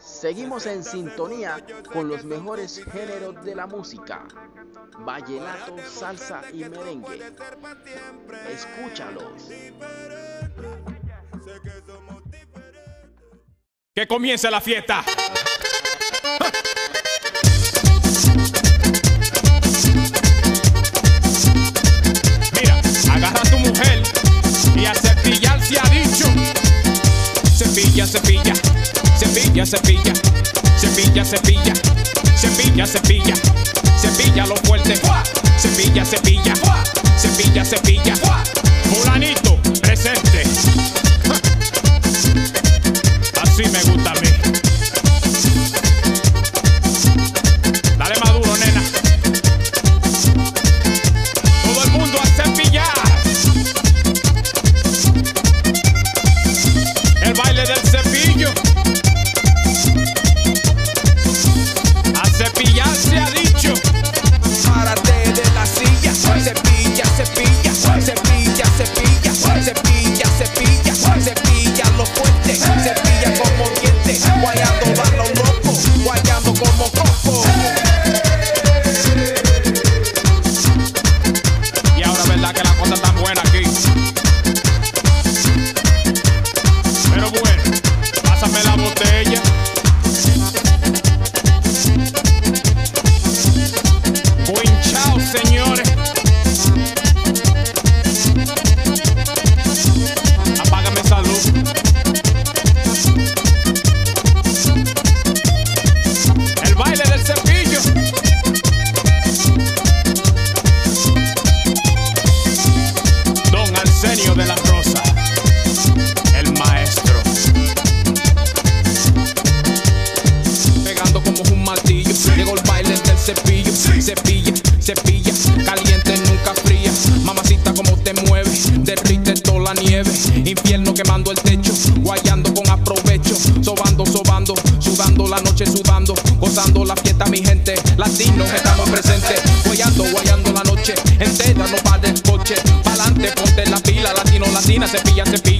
Seguimos en sintonía con los mejores géneros de la música. Vallenato, salsa y merengue. Escúchalos. Que comience la fiesta. Mira, agarra a tu mujer y a cepillar se ha dicho. Cepilla, cepilla, cepilla, cepilla, cepilla, cepilla, cepilla, cepilla, cepilla lo fuerte. Cepilla, cepilla, cepilla, cepilla. Fulanito, presente. Así me gusta. Noche sudando, gozando la fiesta mi gente, latinos estamos presentes, guayando, guayando la noche. Entera, no va del coche, pa'lante, ponte la pila, latino, latina, cepilla, cepilla.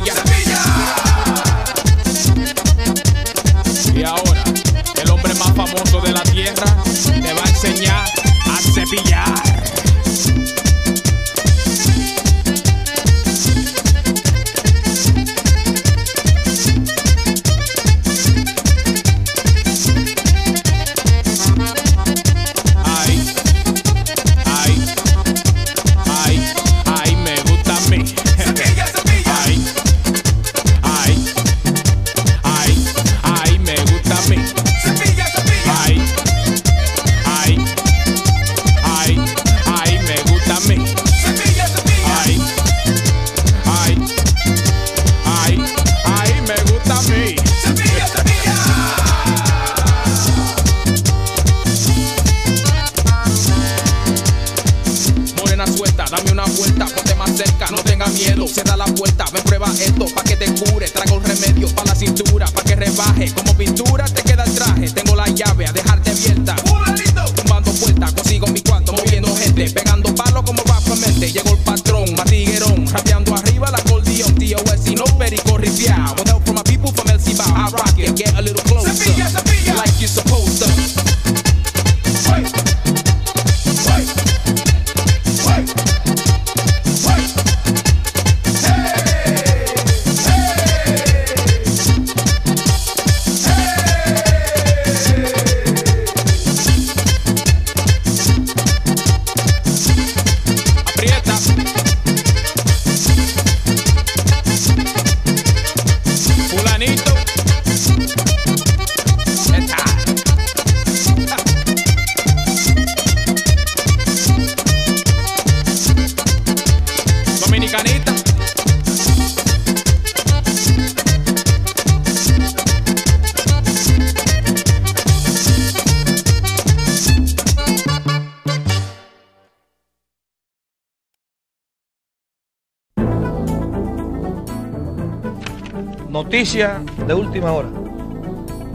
Noticia de última hora.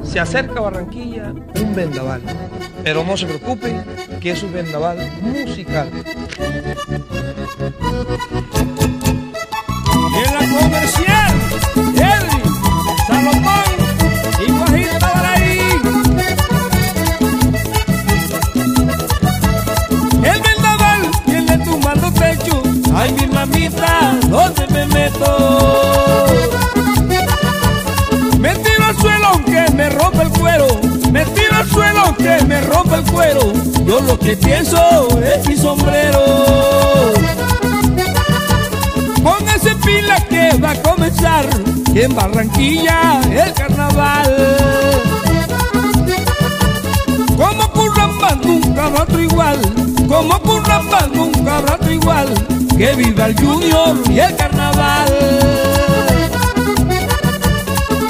Se acerca a Barranquilla un vendaval, pero no se preocupen que es un vendaval musical. Y en la comercial, Edri, Salomón y Guajiro Tabaraí. El vendaval viene tumbando techo, ay mi mamita, ¿dónde me meto? suelo que me rompa el cuero. Yo lo que pienso es mi sombrero. Póngase pila que va a comenzar en Barranquilla el carnaval. Como curramba nunca habrá otro igual. Como curramba nunca habrá otro igual. Que viva el Junior y el carnaval.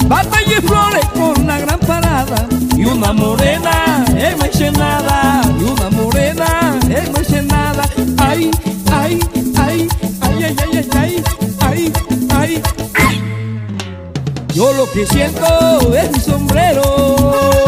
Batalla y flores con la gran parada una morena en Ensenada, y una morena eh, en Ensenada. Eh, ay, ay, ay, ay, ay, ay, ay, ay, ay, ay. Yo lo que siento es mi sombrero.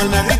on, let me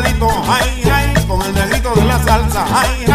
bailadito, ay, ay, con el negrito de la salsa, ay,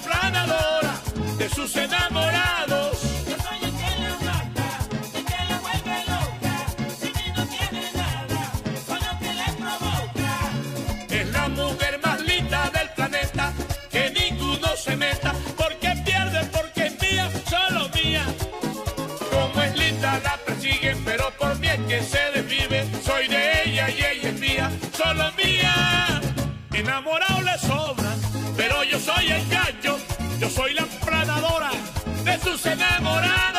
aplanadora de sus enamorados. Yo soy el que la mata, el que la vuelve loca. Sin mí no tiene nada, solo que le provoca. Es la mujer más linda del planeta, que ninguno se meta, porque pierde, porque es mía, solo mía. Como es linda la persiguen, pero por mí es que se desvive. Soy de ella y ella es mía, solo mía. Enamorado le sobra, pero yo soy el gallo soy la emplanadora de sus enamorados.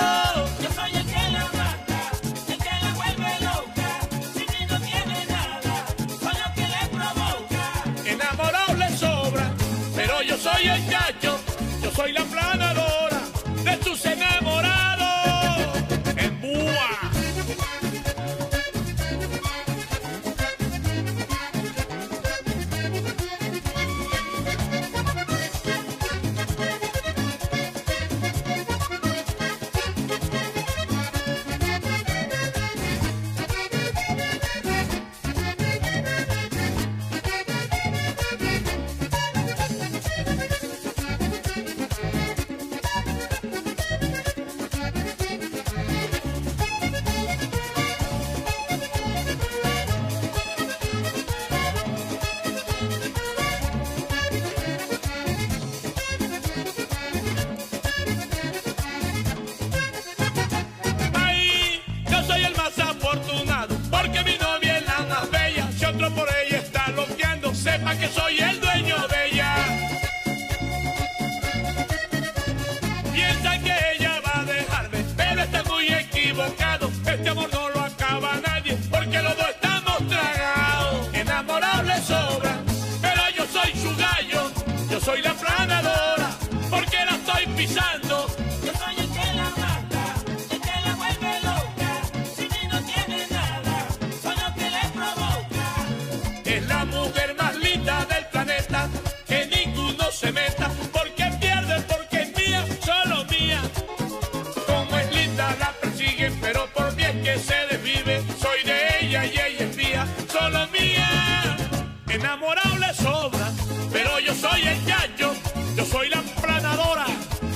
soy el yayo, yo soy la planadora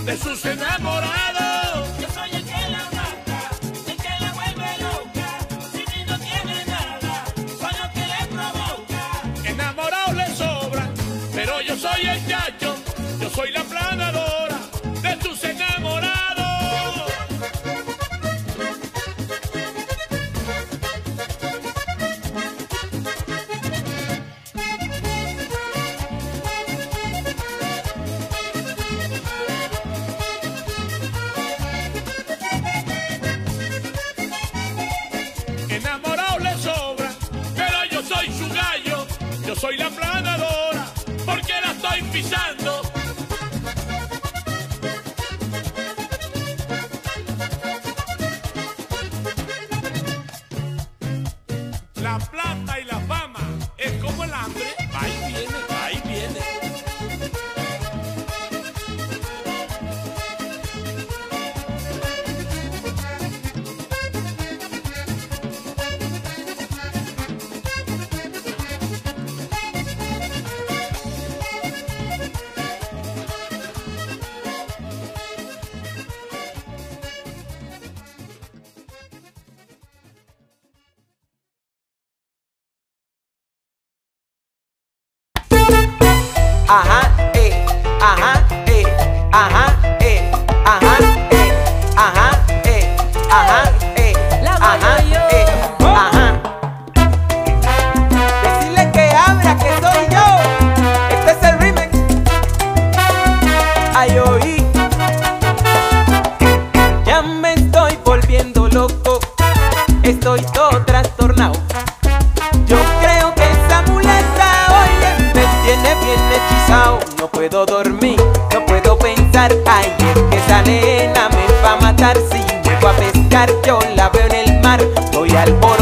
de sus enamorados. mar, yo la veo en el mar, voy al bosque.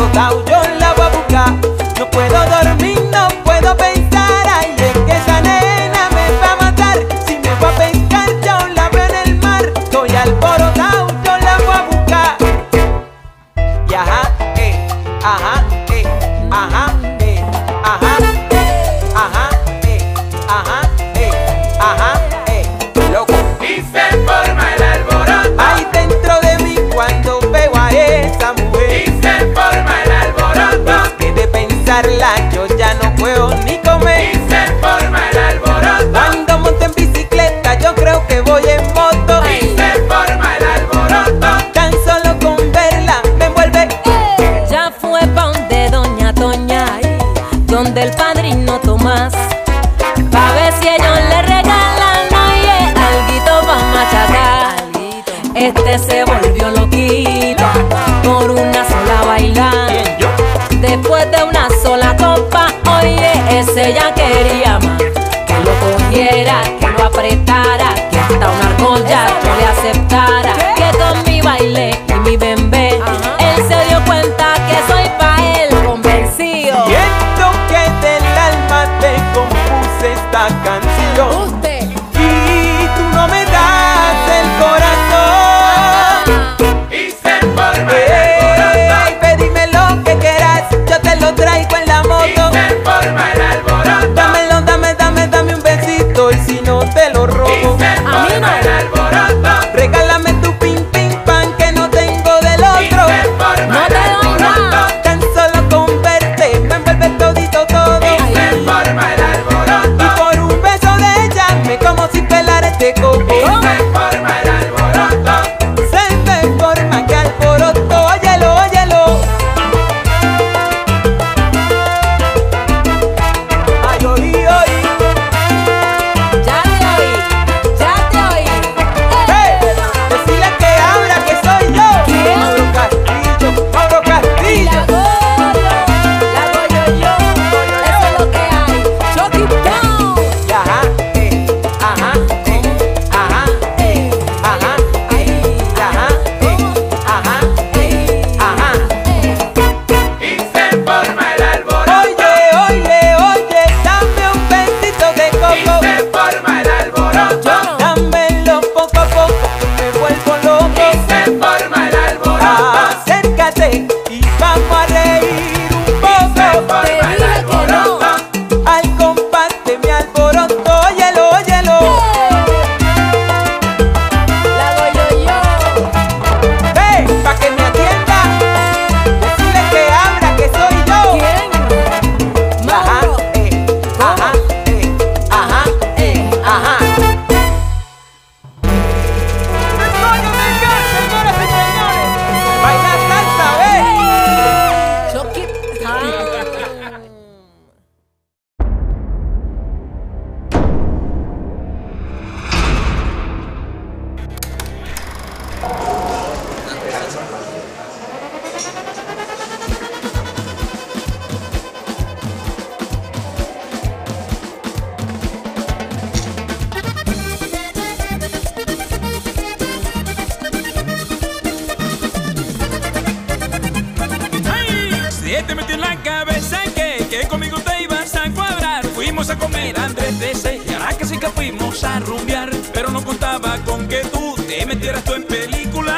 metieras tú en película.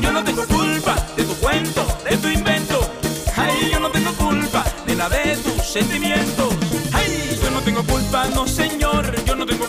Yo no tengo culpa de tu cuento, de tu invento. Ay, yo no tengo culpa de la de tus sentimientos. Ay, yo no tengo culpa, no señor, yo no tengo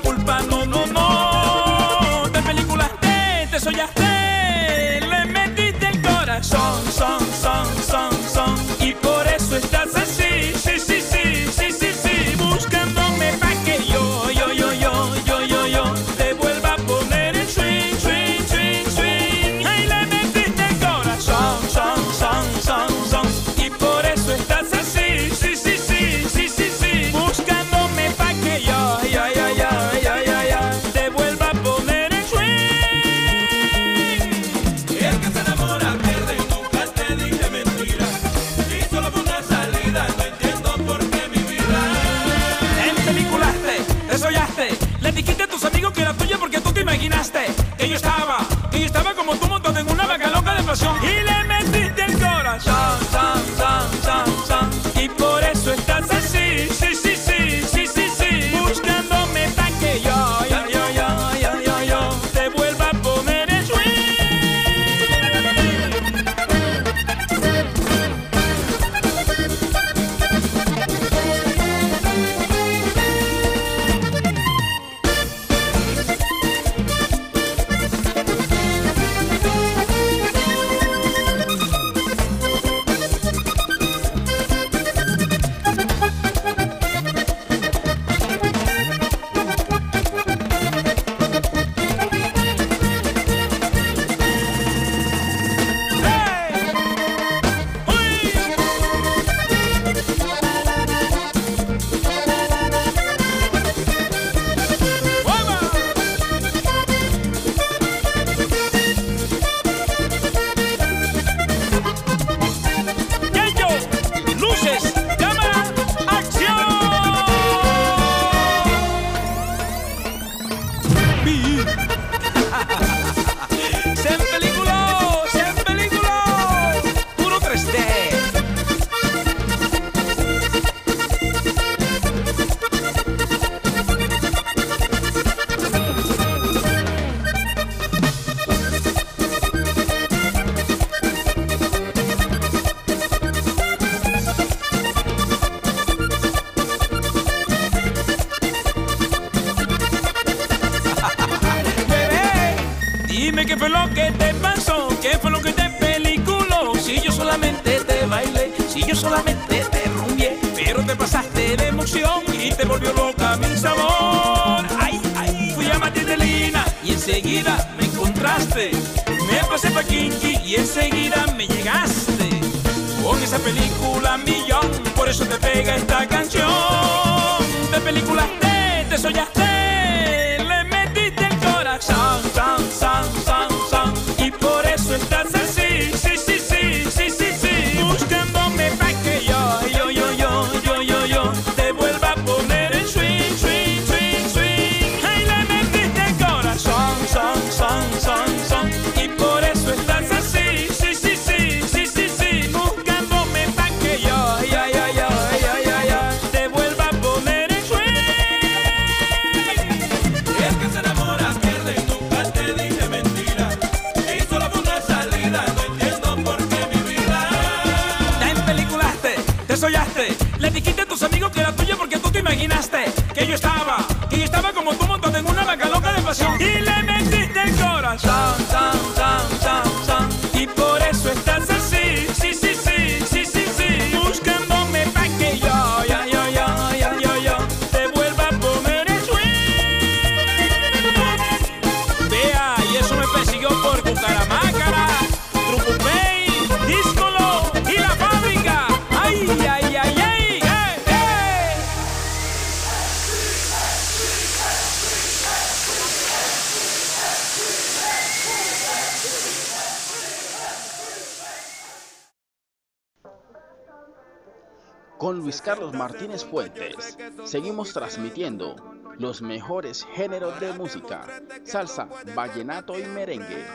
Carlos Martínez Fuentes. Seguimos transmitiendo los mejores géneros de música, salsa, vallenato y merengue.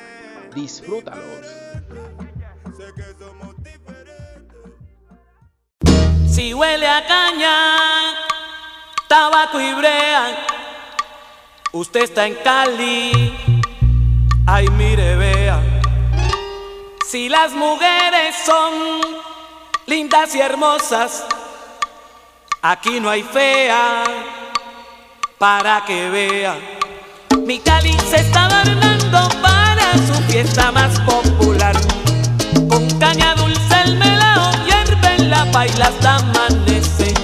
Disfrútalos. Si huele a caña, tabaco y brea, usted está en Cali. Ay, mire, vea. Si las mujeres son lindas y hermosas. Aquí no hay fea para que vea. Mi Cali se está adornando para su fiesta más popular. Con caña dulce el melao hierve en la paila hasta amanecer.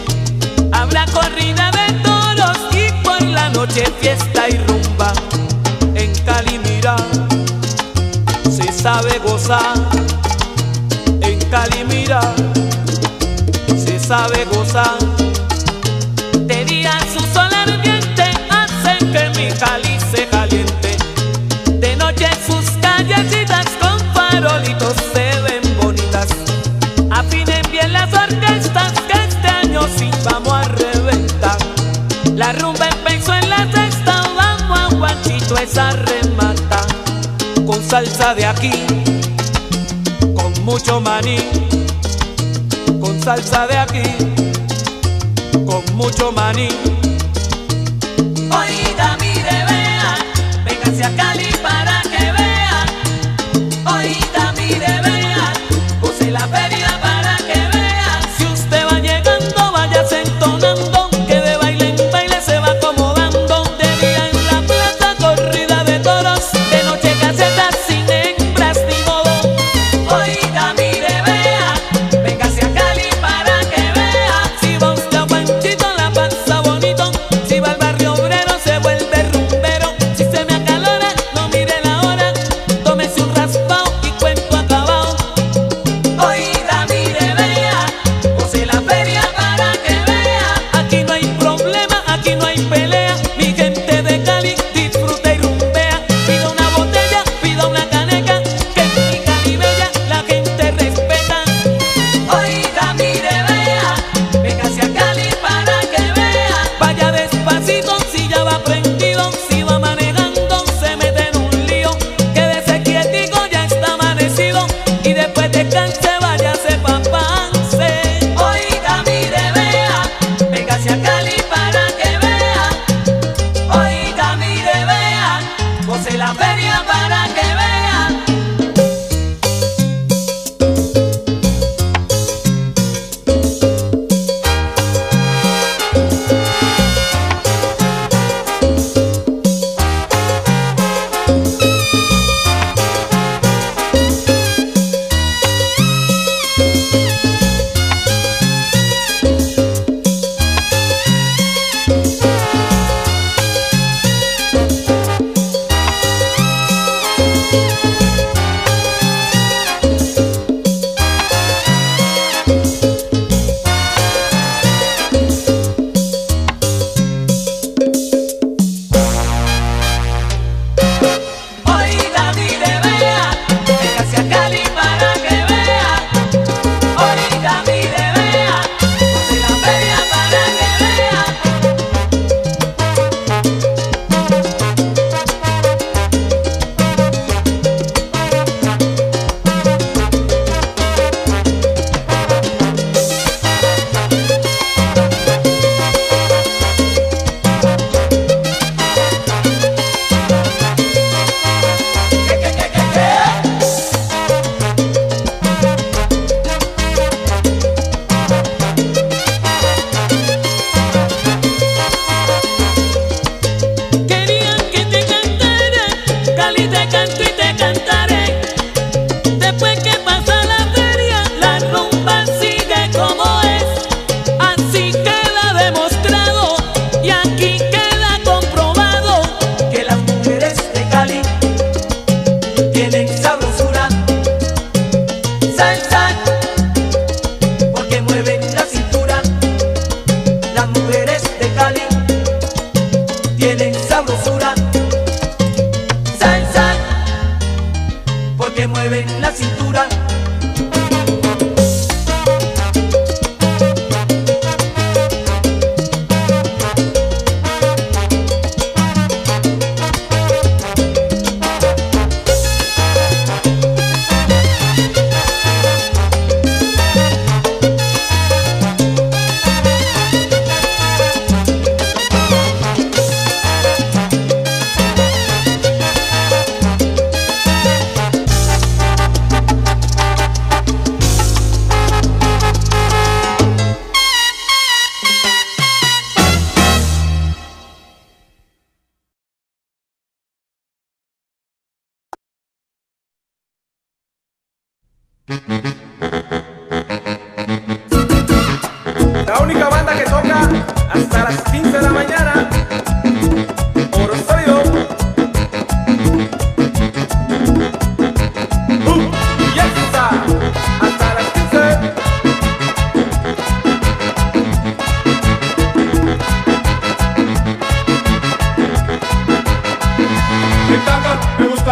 Habrá corrida de toros y por la noche fiesta y rumba. En Cali mira, se sabe gozar. En Cali mira, se sabe gozar. salsa de aquí, con mucho maní, con salsa de aquí, con mucho maní.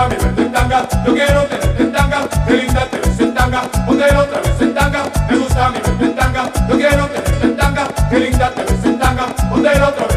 tanga, me meto en tanga, yo quiero tenerte en tanga, qué linda te ves en tanga, ponte otra vez en tanga, me gusta, me meto en tanga, yo quiero tenerte en tanga, qué linda te ves en tanga, ponte otra vez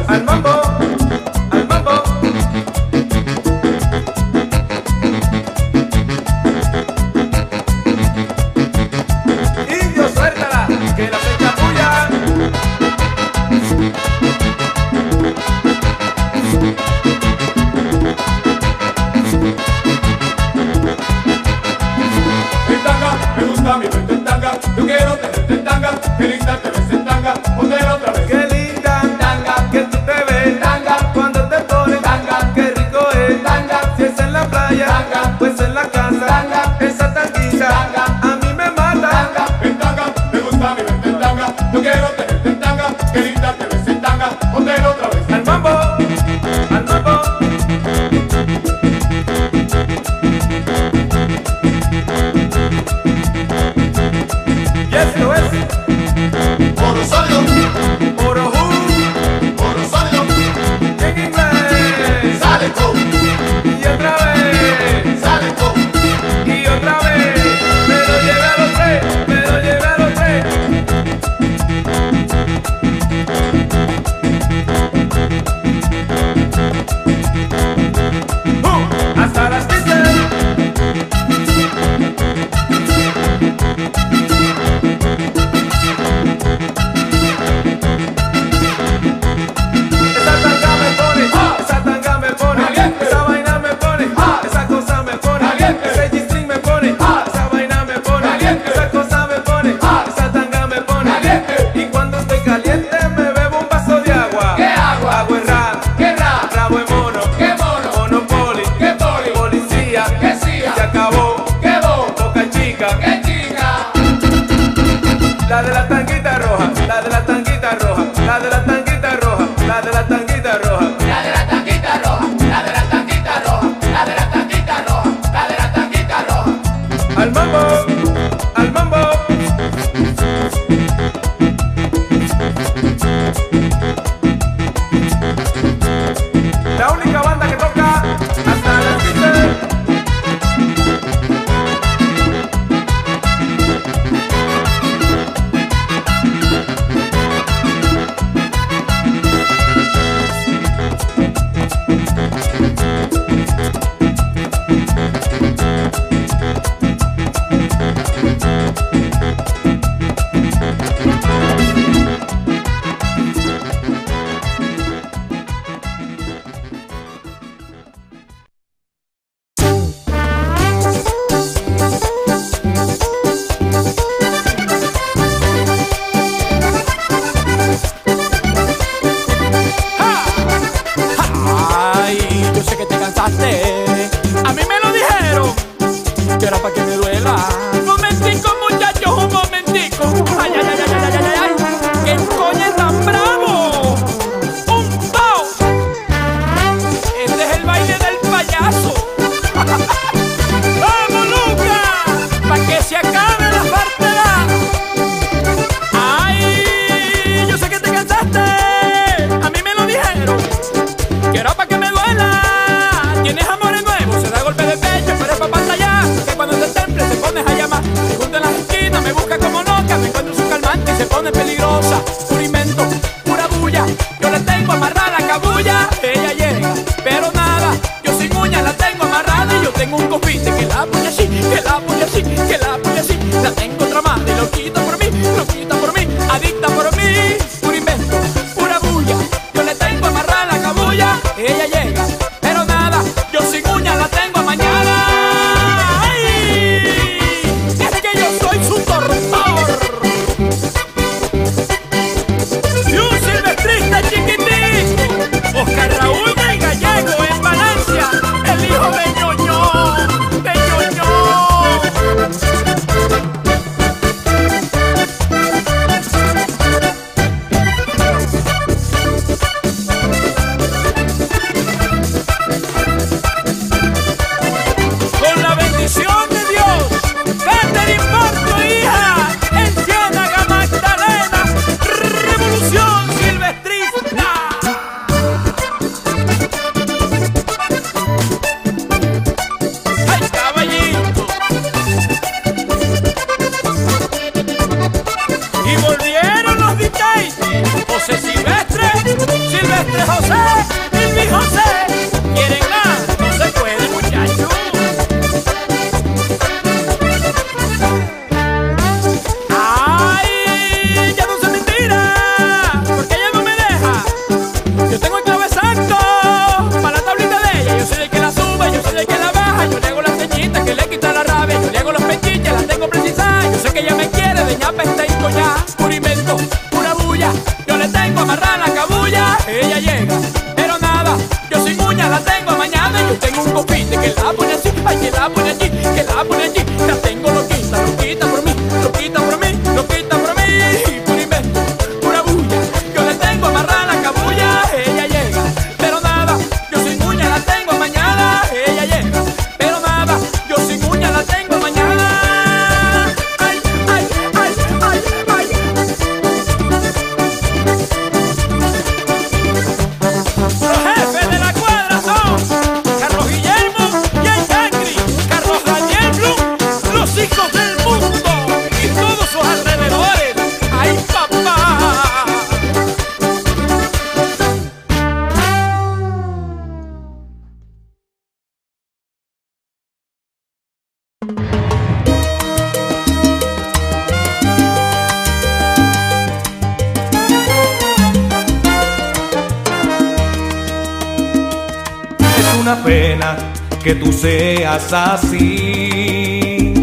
una pena que tú seas así,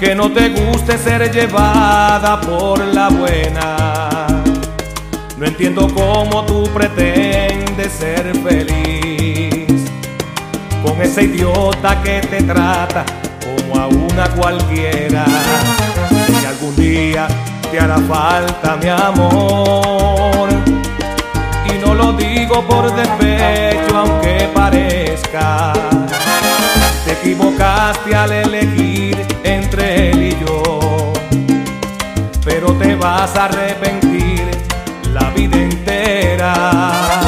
que no te guste ser llevada por la buena. No entiendo cómo tú pretendes ser feliz con ese idiota que te trata como a una cualquiera. Algún día te hará falta mi amor. Y no lo por despecho, aunque parezca. Te equivocaste al elegir entre él y yo. Pero te vas a arrepentir la vida entera.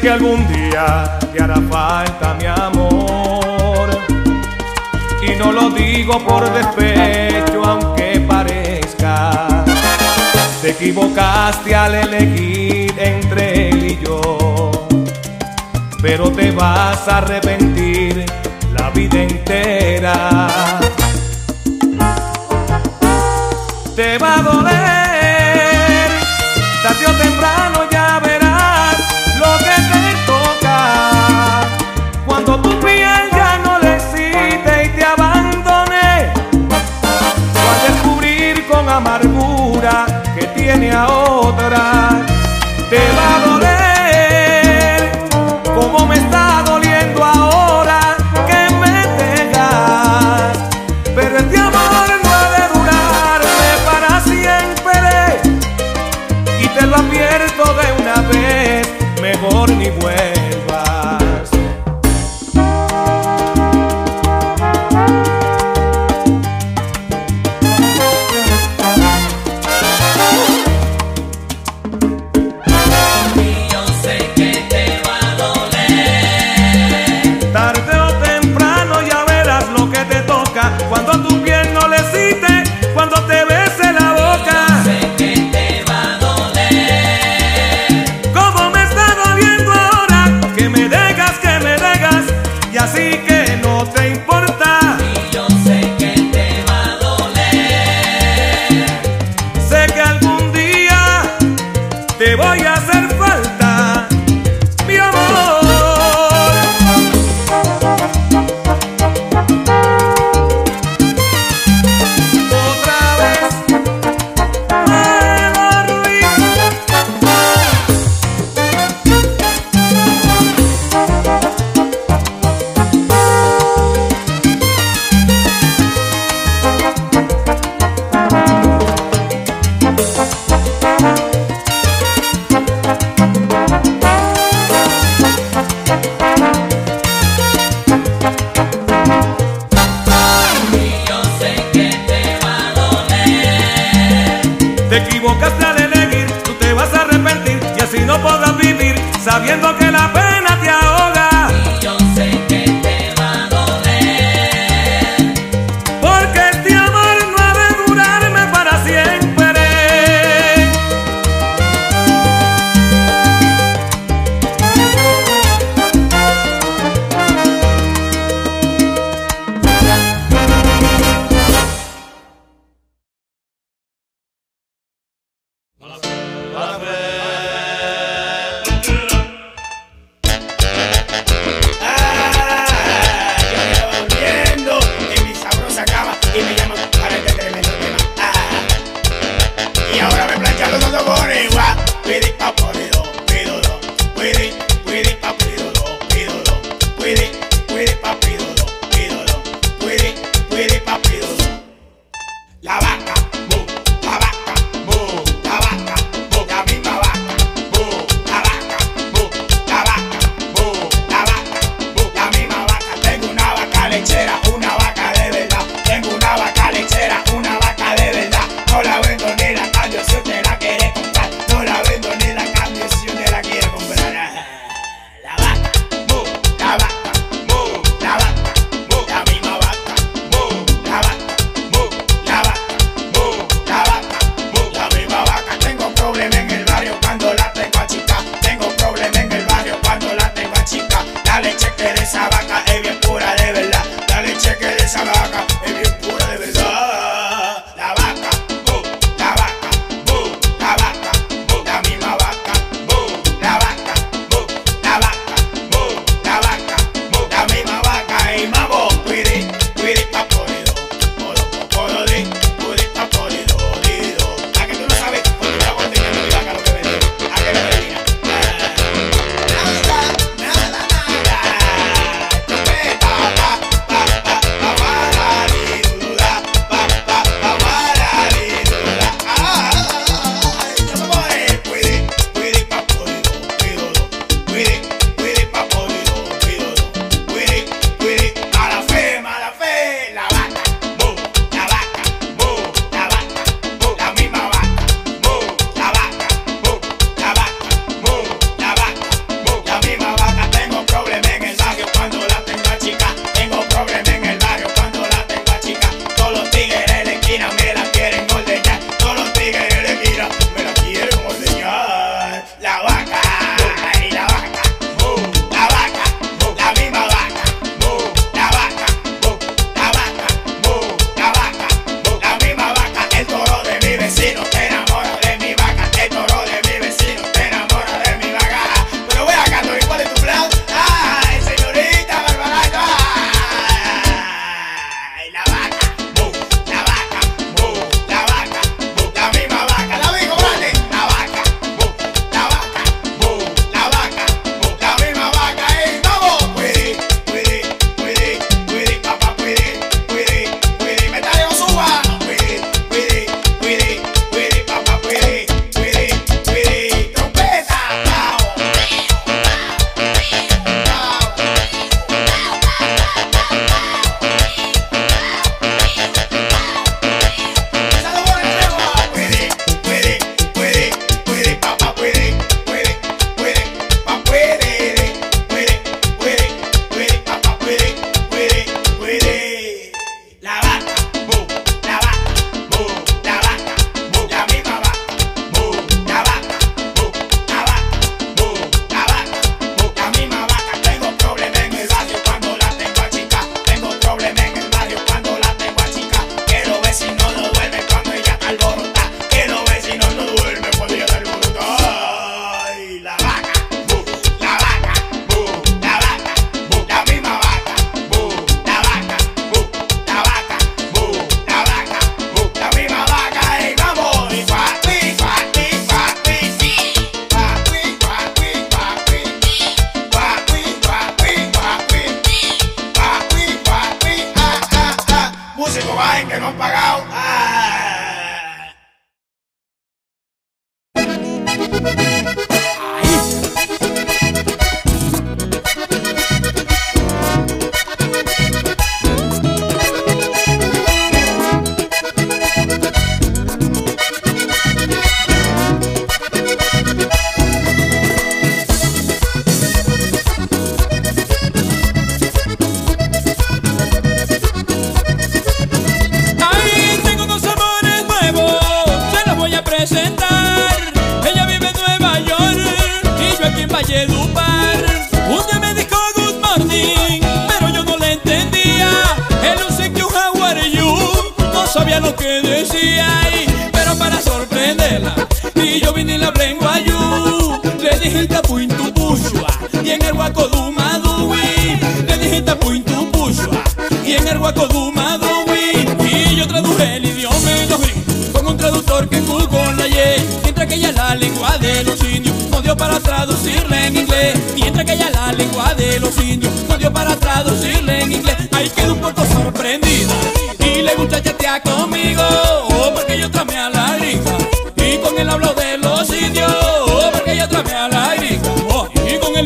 Que algún día te hará falta mi amor. Y no lo digo por despecho, aunque parezca. Te equivocaste al elegir entre él y yo. Pero te vas a arrepentir la vida entera. Te va a doler,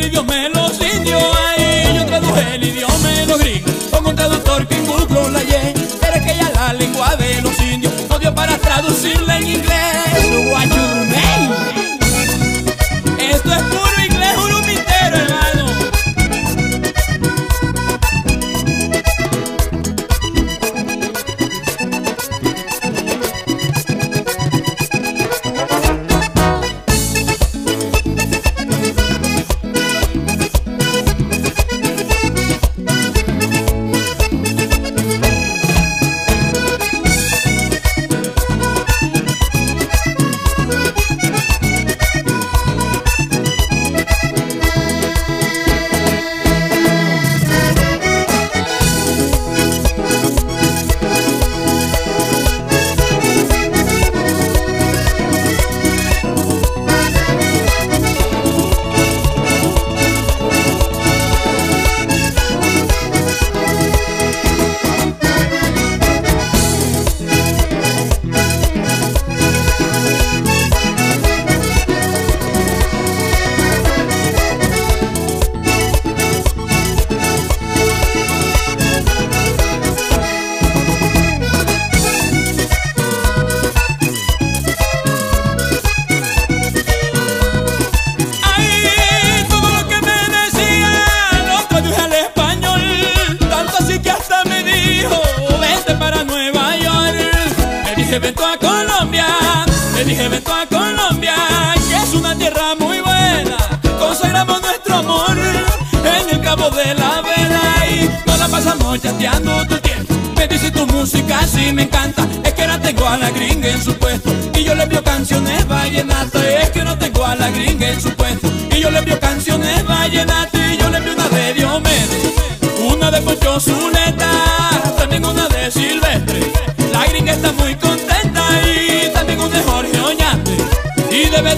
y con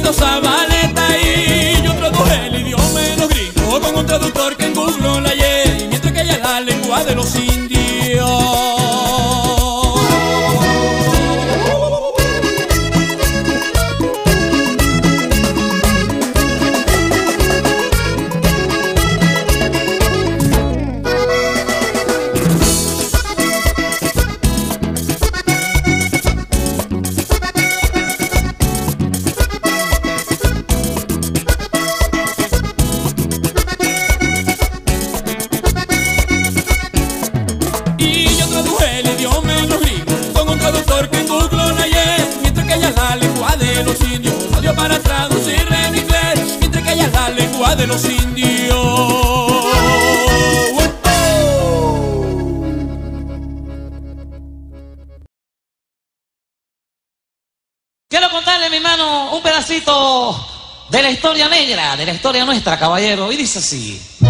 Y de nuestra, caballero. Y dice así.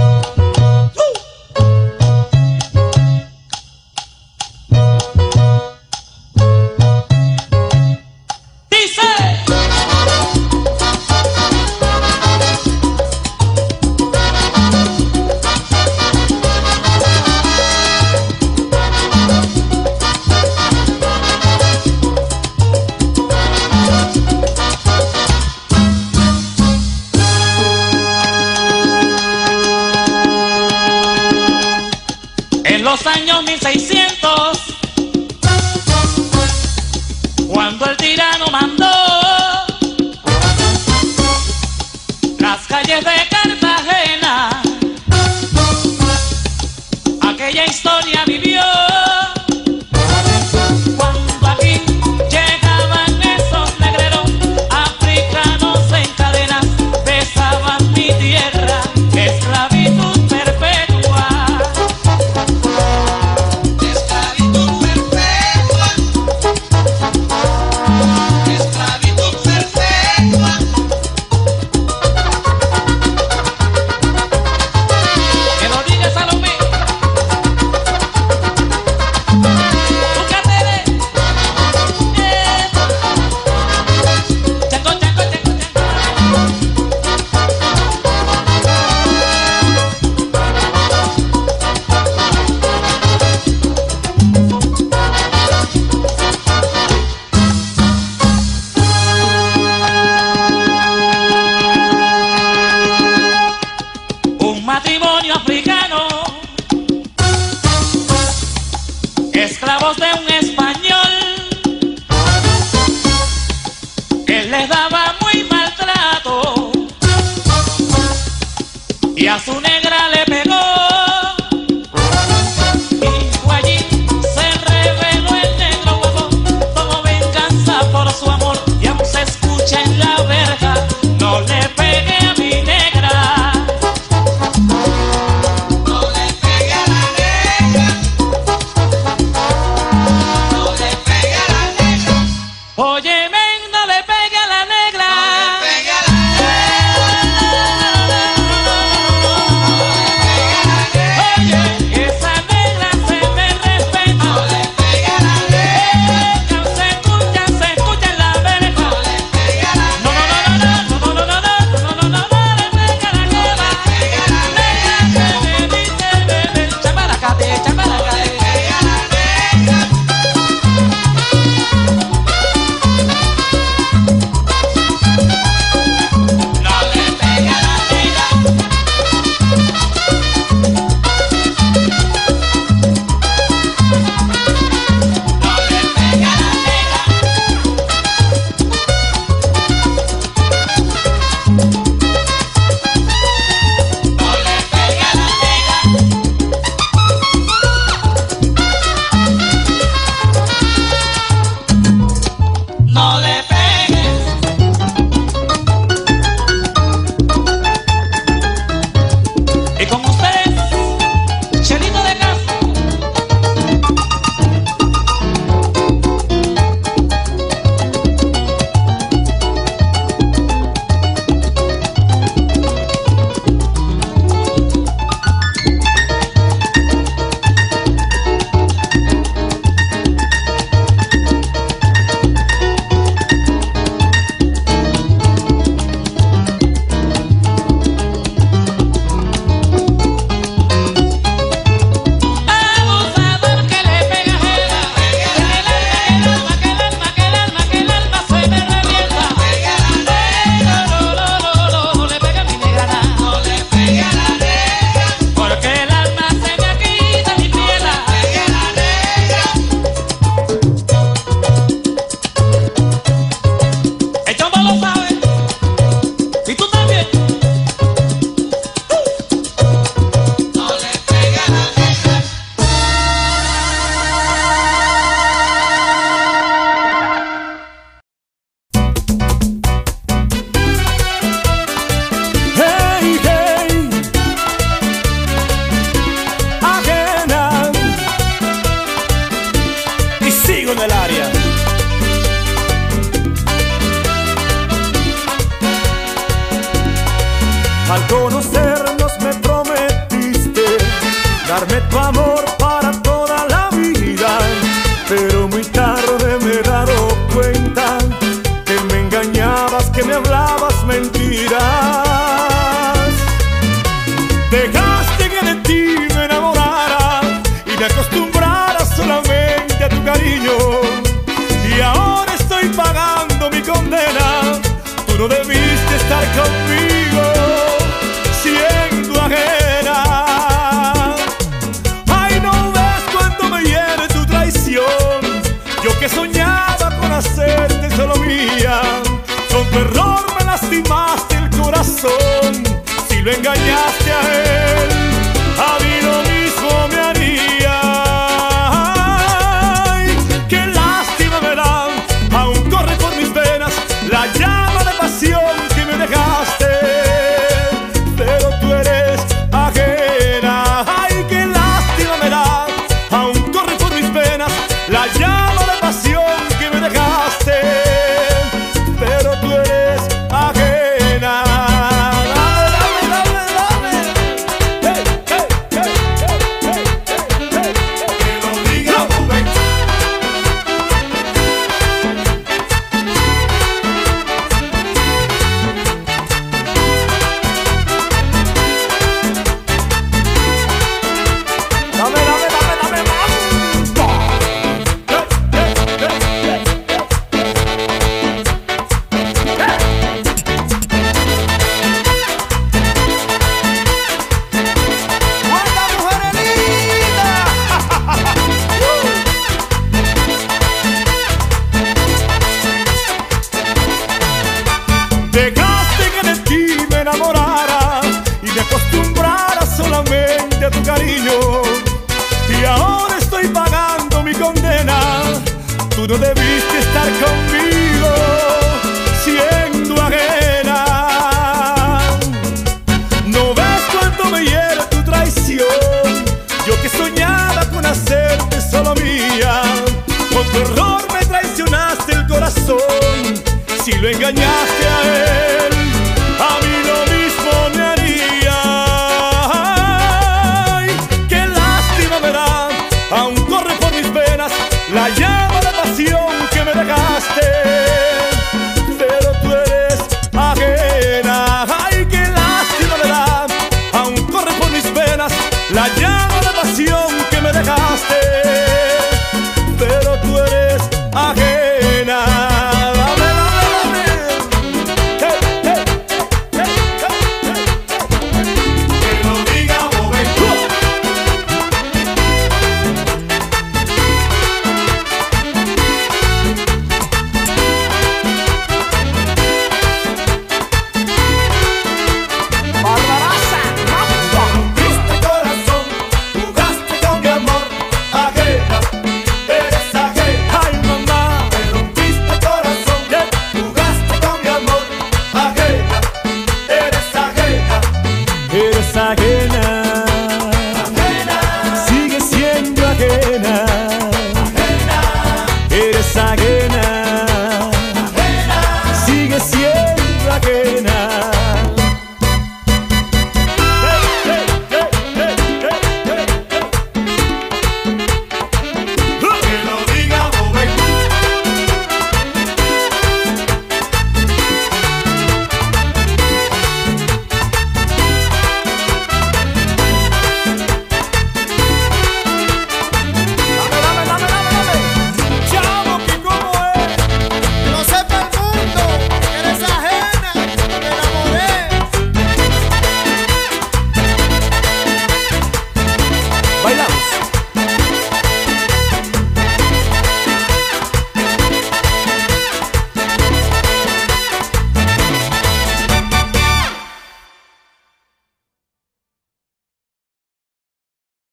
Lo engañaste a él, si lo engañaste a él.